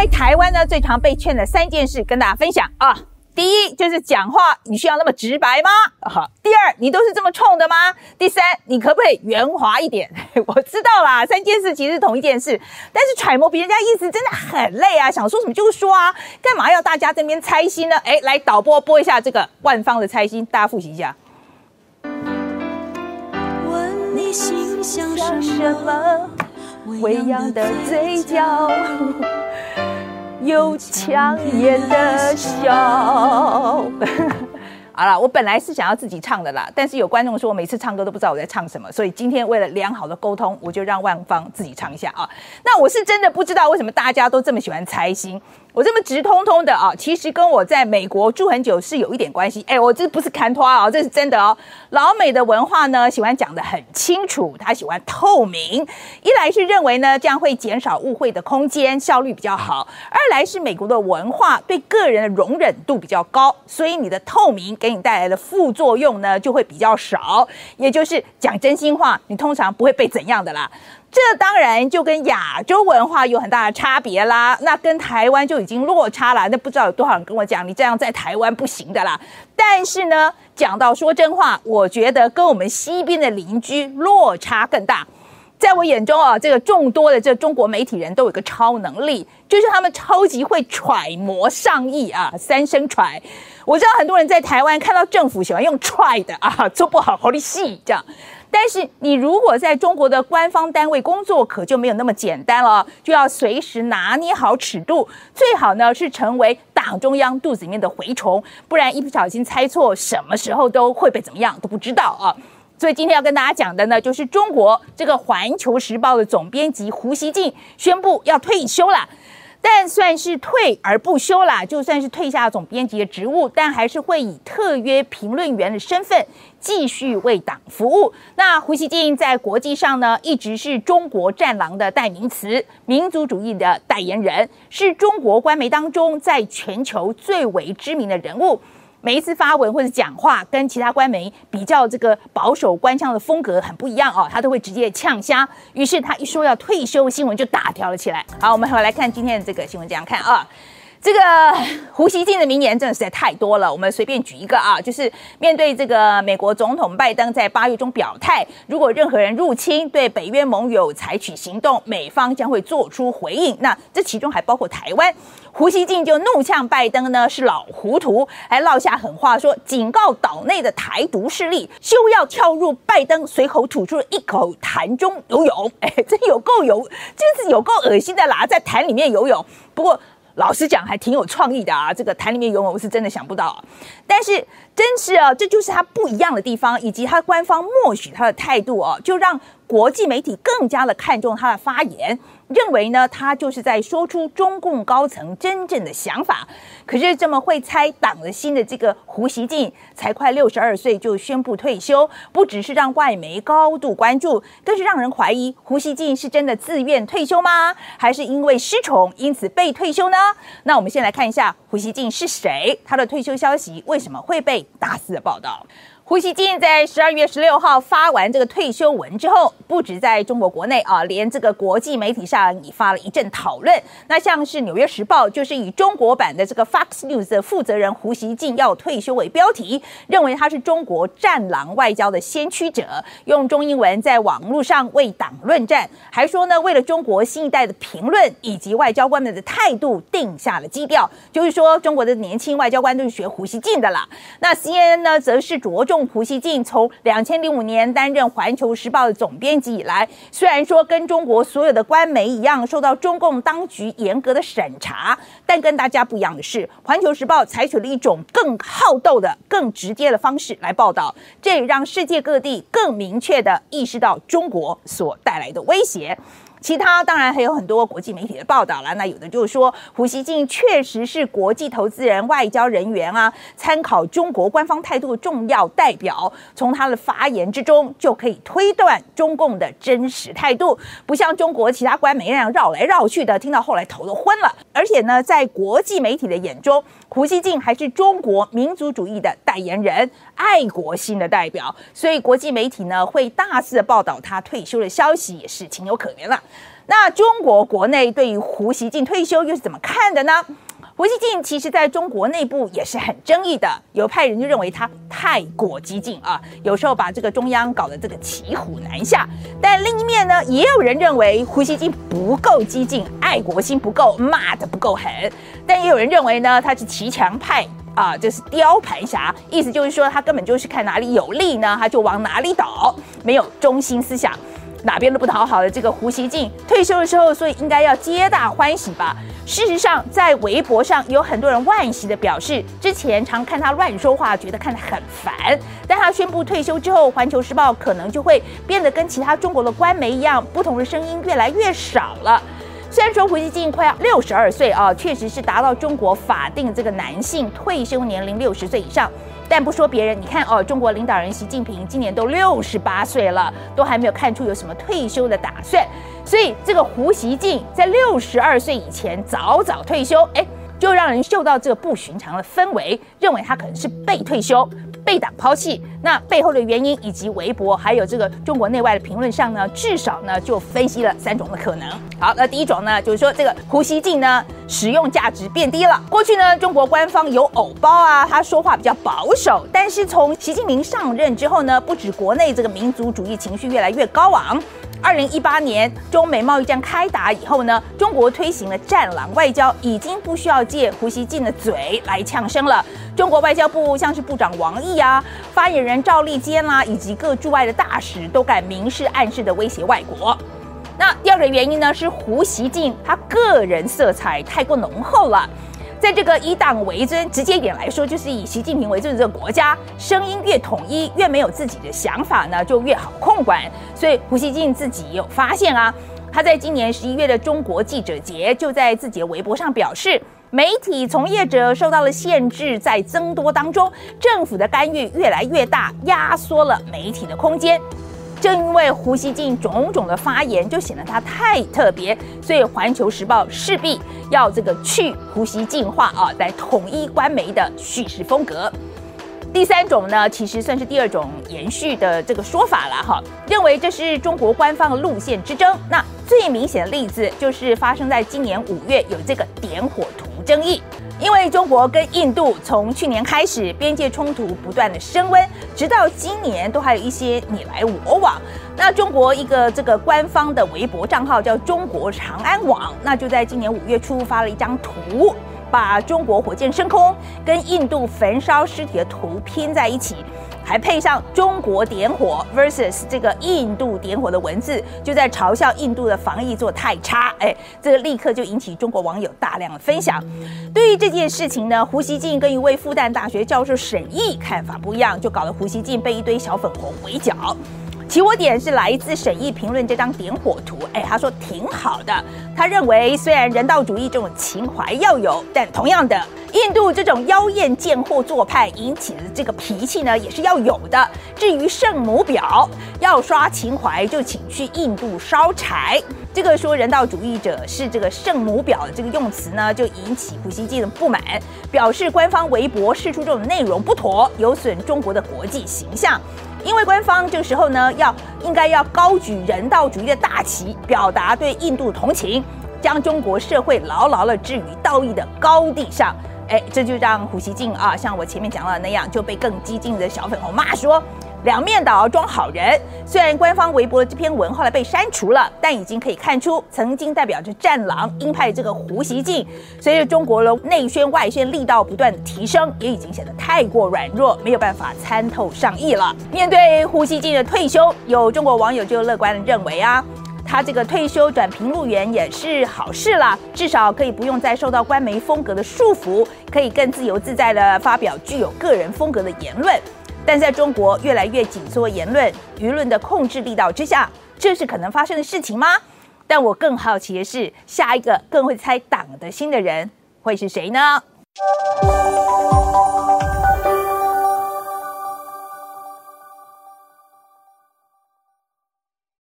在台湾呢，最常被劝的三件事跟大家分享啊。第一就是讲话，你需要那么直白吗？好，第二你都是这么冲的吗？第三你可不可以圆滑一点？我知道啦，三件事其实是同一件事，但是揣摩别人家意思真的很累啊，想说什么就说啊，干嘛要大家这边猜心呢？哎，来导播播一下这个万方的猜心，大家复习一下。问你心想什么？微扬的嘴角。有强颜的笑。好了，我本来是想要自己唱的啦，但是有观众说我每次唱歌都不知道我在唱什么，所以今天为了良好的沟通，我就让万芳自己唱一下啊。那我是真的不知道为什么大家都这么喜欢猜心。我这么直通通的啊，其实跟我在美国住很久是有一点关系。哎，我这不是看拖啊，这是真的哦。老美的文化呢，喜欢讲的很清楚，他喜欢透明。一来是认为呢，这样会减少误会的空间，效率比较好；二来是美国的文化对个人的容忍度比较高，所以你的透明给你带来的副作用呢，就会比较少。也就是讲真心话，你通常不会被怎样的啦。这当然就跟亚洲文化有很大的差别啦，那跟台湾就已经落差了。那不知道有多少人跟我讲，你这样在台湾不行的啦。但是呢，讲到说真话，我觉得跟我们西边的邻居落差更大。在我眼中啊，这个众多的这中国媒体人都有个超能力，就是他们超级会揣摩上意啊，三声揣。我知道很多人在台湾看到政府喜欢用揣的啊，做不好好的戏这样。但是你如果在中国的官方单位工作，可就没有那么简单了，就要随时拿捏好尺度，最好呢是成为党中央肚子里面的蛔虫，不然一不小心猜错，什么时候都会被怎么样都不知道啊。所以今天要跟大家讲的呢，就是中国这个《环球时报》的总编辑胡锡进宣布要退休了。但算是退而不休啦，就算是退下总编辑的职务，但还是会以特约评论员的身份继续为党服务。那胡锡进在国际上呢，一直是中国战狼的代名词，民族主义的代言人，是中国官媒当中在全球最为知名的人物。每一次发文或者讲话，跟其他官媒比较这个保守官腔的风格很不一样哦，他都会直接呛瞎。于是他一说要退休，新闻就大条了起来。好，我们回来看今天的这个新闻，这样看啊。这个 胡锡进的名言真的实在太多了，我们随便举一个啊，就是面对这个美国总统拜登在八月中表态，如果任何人入侵对北约盟友采取行动，美方将会做出回应。那这其中还包括台湾。胡锡进就怒呛拜登呢是老糊涂，还落下狠话，说警告岛内的台独势力休要跳入拜登随口吐出了一口痰中游泳。哎，这有够有，真是有够恶心的啦，在痰里面游泳。不过。老实讲，还挺有创意的啊！这个台里面游泳，我是真的想不到。但是，真是啊，这就是他不一样的地方，以及他官方默许他的态度哦，就让国际媒体更加的看重他的发言。认为呢，他就是在说出中共高层真正的想法。可是这么会猜党的心的这个胡锡进，才快六十二岁就宣布退休，不只是让外媒高度关注，更是让人怀疑胡锡进是真的自愿退休吗？还是因为失宠因此被退休呢？那我们先来看一下胡锡进是谁，他的退休消息为什么会被大肆的报道。胡锡进在十二月十六号发完这个退休文之后，不止在中国国内啊，连这个国际媒体上引发了一阵讨论。那像是《纽约时报》就是以中国版的这个 Fox News 的负责人胡锡进要退休为标题，认为他是中国战狼外交的先驱者，用中英文在网络上为党论战，还说呢，为了中国新一代的评论以及外交官们的态度定下了基调，就是说中国的年轻外交官都是学胡锡进的啦。那 CNN 呢，则是着重。胡锡进从两千零五年担任《环球时报》的总编辑以来，虽然说跟中国所有的官媒一样受到中共当局严格的审查，但跟大家不一样的是，《环球时报》采取了一种更好斗的、更直接的方式来报道，这也让世界各地更明确的意识到中国所带来的威胁。其他当然还有很多国际媒体的报道了，那有的就是说胡锡进确实是国际投资人、外交人员啊，参考中国官方态度的重要代表。从他的发言之中就可以推断中共的真实态度，不像中国其他官媒那样绕来绕去的，听到后来头都昏了。而且呢，在国际媒体的眼中，胡锡进还是中国民族主义的代言人。爱国心的代表，所以国际媒体呢会大肆的报道他退休的消息，也是情有可原了。那中国国内对于胡锡进退休又是怎么看的呢？胡锡进其实在中国内部也是很争议的，有派人就认为他太过激进啊，有时候把这个中央搞得这个骑虎难下。但另一面呢，也有人认为胡锡进不够激进，爱国心不够，骂的不够狠。但也有人认为呢，他是骑墙派啊，就是雕盘侠，意思就是说他根本就是看哪里有利呢，他就往哪里倒，没有中心思想。哪边都不讨好的这个胡锡进退休的时候，所以应该要皆大欢喜吧？事实上，在微博上有很多人惋惜的表示，之前常看他乱说话，觉得看得很烦。但他宣布退休之后，《环球时报》可能就会变得跟其他中国的官媒一样，不同的声音越来越少了。虽然说胡锡进快要六十二岁啊，确实是达到中国法定这个男性退休年龄六十岁以上。但不说别人，你看哦，中国领导人习近平今年都六十八岁了，都还没有看出有什么退休的打算。所以这个胡锡进在六十二岁以前早早退休，哎，就让人嗅到这个不寻常的氛围，认为他可能是被退休。被党抛弃，那背后的原因以及微博还有这个中国内外的评论上呢，至少呢就分析了三种的可能。好，那第一种呢，就是说这个胡锡进呢使用价值变低了。过去呢，中国官方有偶包啊，他说话比较保守，但是从习近平上任之后呢，不止国内这个民族主义情绪越来越高昂。二零一八年中美贸易战开打以后呢，中国推行了战狼外交，已经不需要借胡锡进的嘴来呛声了。中国外交部像是部长王毅啊、发言人赵立坚啦，以及各驻外的大使，都敢明示暗示的威胁外国。那第二个原因呢，是胡锡进他个人色彩太过浓厚了。在这个以党为尊，直接一点来说，就是以习近平为尊的这个国家，声音越统一，越没有自己的想法呢，就越好控管。所以胡锡进自己有发现啊，他在今年十一月的中国记者节，就在自己的微博上表示，媒体从业者受到了限制在增多当中，政府的干预越来越大，压缩了媒体的空间。正因为胡锡进种种的发言，就显得他太特别，所以《环球时报》势必要这个去胡锡进化啊，来统一官媒的叙事风格。第三种呢，其实算是第二种延续的这个说法了哈，认为这是中国官方路线之争。那最明显的例子就是发生在今年五月，有这个点火图争议。因为中国跟印度从去年开始边界冲突不断的升温，直到今年都还有一些你来我往。那中国一个这个官方的微博账号叫中国长安网，那就在今年五月初发了一张图，把中国火箭升空跟印度焚烧尸体的图拼在一起。还配上中国点火 versus 这个印度点火的文字，就在嘲笑印度的防疫做太差。哎，这个立刻就引起中国网友大量的分享。对于这件事情呢，胡锡进跟一位复旦大学教授沈毅看法不一样，就搞得胡锡进被一堆小粉红围剿。起火点是来自审议评论这张点火图，哎，他说挺好的。他认为虽然人道主义这种情怀要有，但同样的。印度这种妖艳贱货做派引起的这个脾气呢，也是要有的。至于圣母婊，要刷情怀就请去印度烧柴。这个说人道主义者是这个圣母婊的这个用词呢，就引起普希金的不满，表示官方微博释出这种内容不妥，有损中国的国际形象。因为官方这个时候呢，要应该要高举人道主义的大旗，表达对印度同情，将中国社会牢牢的置于道义的高地上。哎，这就让胡锡进啊，像我前面讲了那样，就被更激进的小粉红骂说两面倒装好人。虽然官方微博的这篇文后来被删除了，但已经可以看出，曾经代表着战狼鹰派这个胡锡进，随着中国的内宣外宣力道不断的提升，也已经显得太过软弱，没有办法参透上意了。面对胡锡进的退休，有中国网友就乐观的认为啊。他这个退休转评路员也是好事啦，至少可以不用再受到官媒风格的束缚，可以更自由自在的发表具有个人风格的言论。但在中国越来越紧缩言论舆论的控制力道之下，这是可能发生的事情吗？但我更好奇的是，下一个更会猜党的心的人会是谁呢？